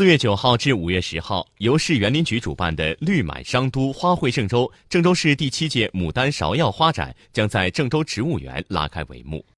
四月九号至五月十号由市园林局主办的绿满商都花卉郑州郑州市第七届牡丹芍药花展将在郑州植物园拉开帷幕。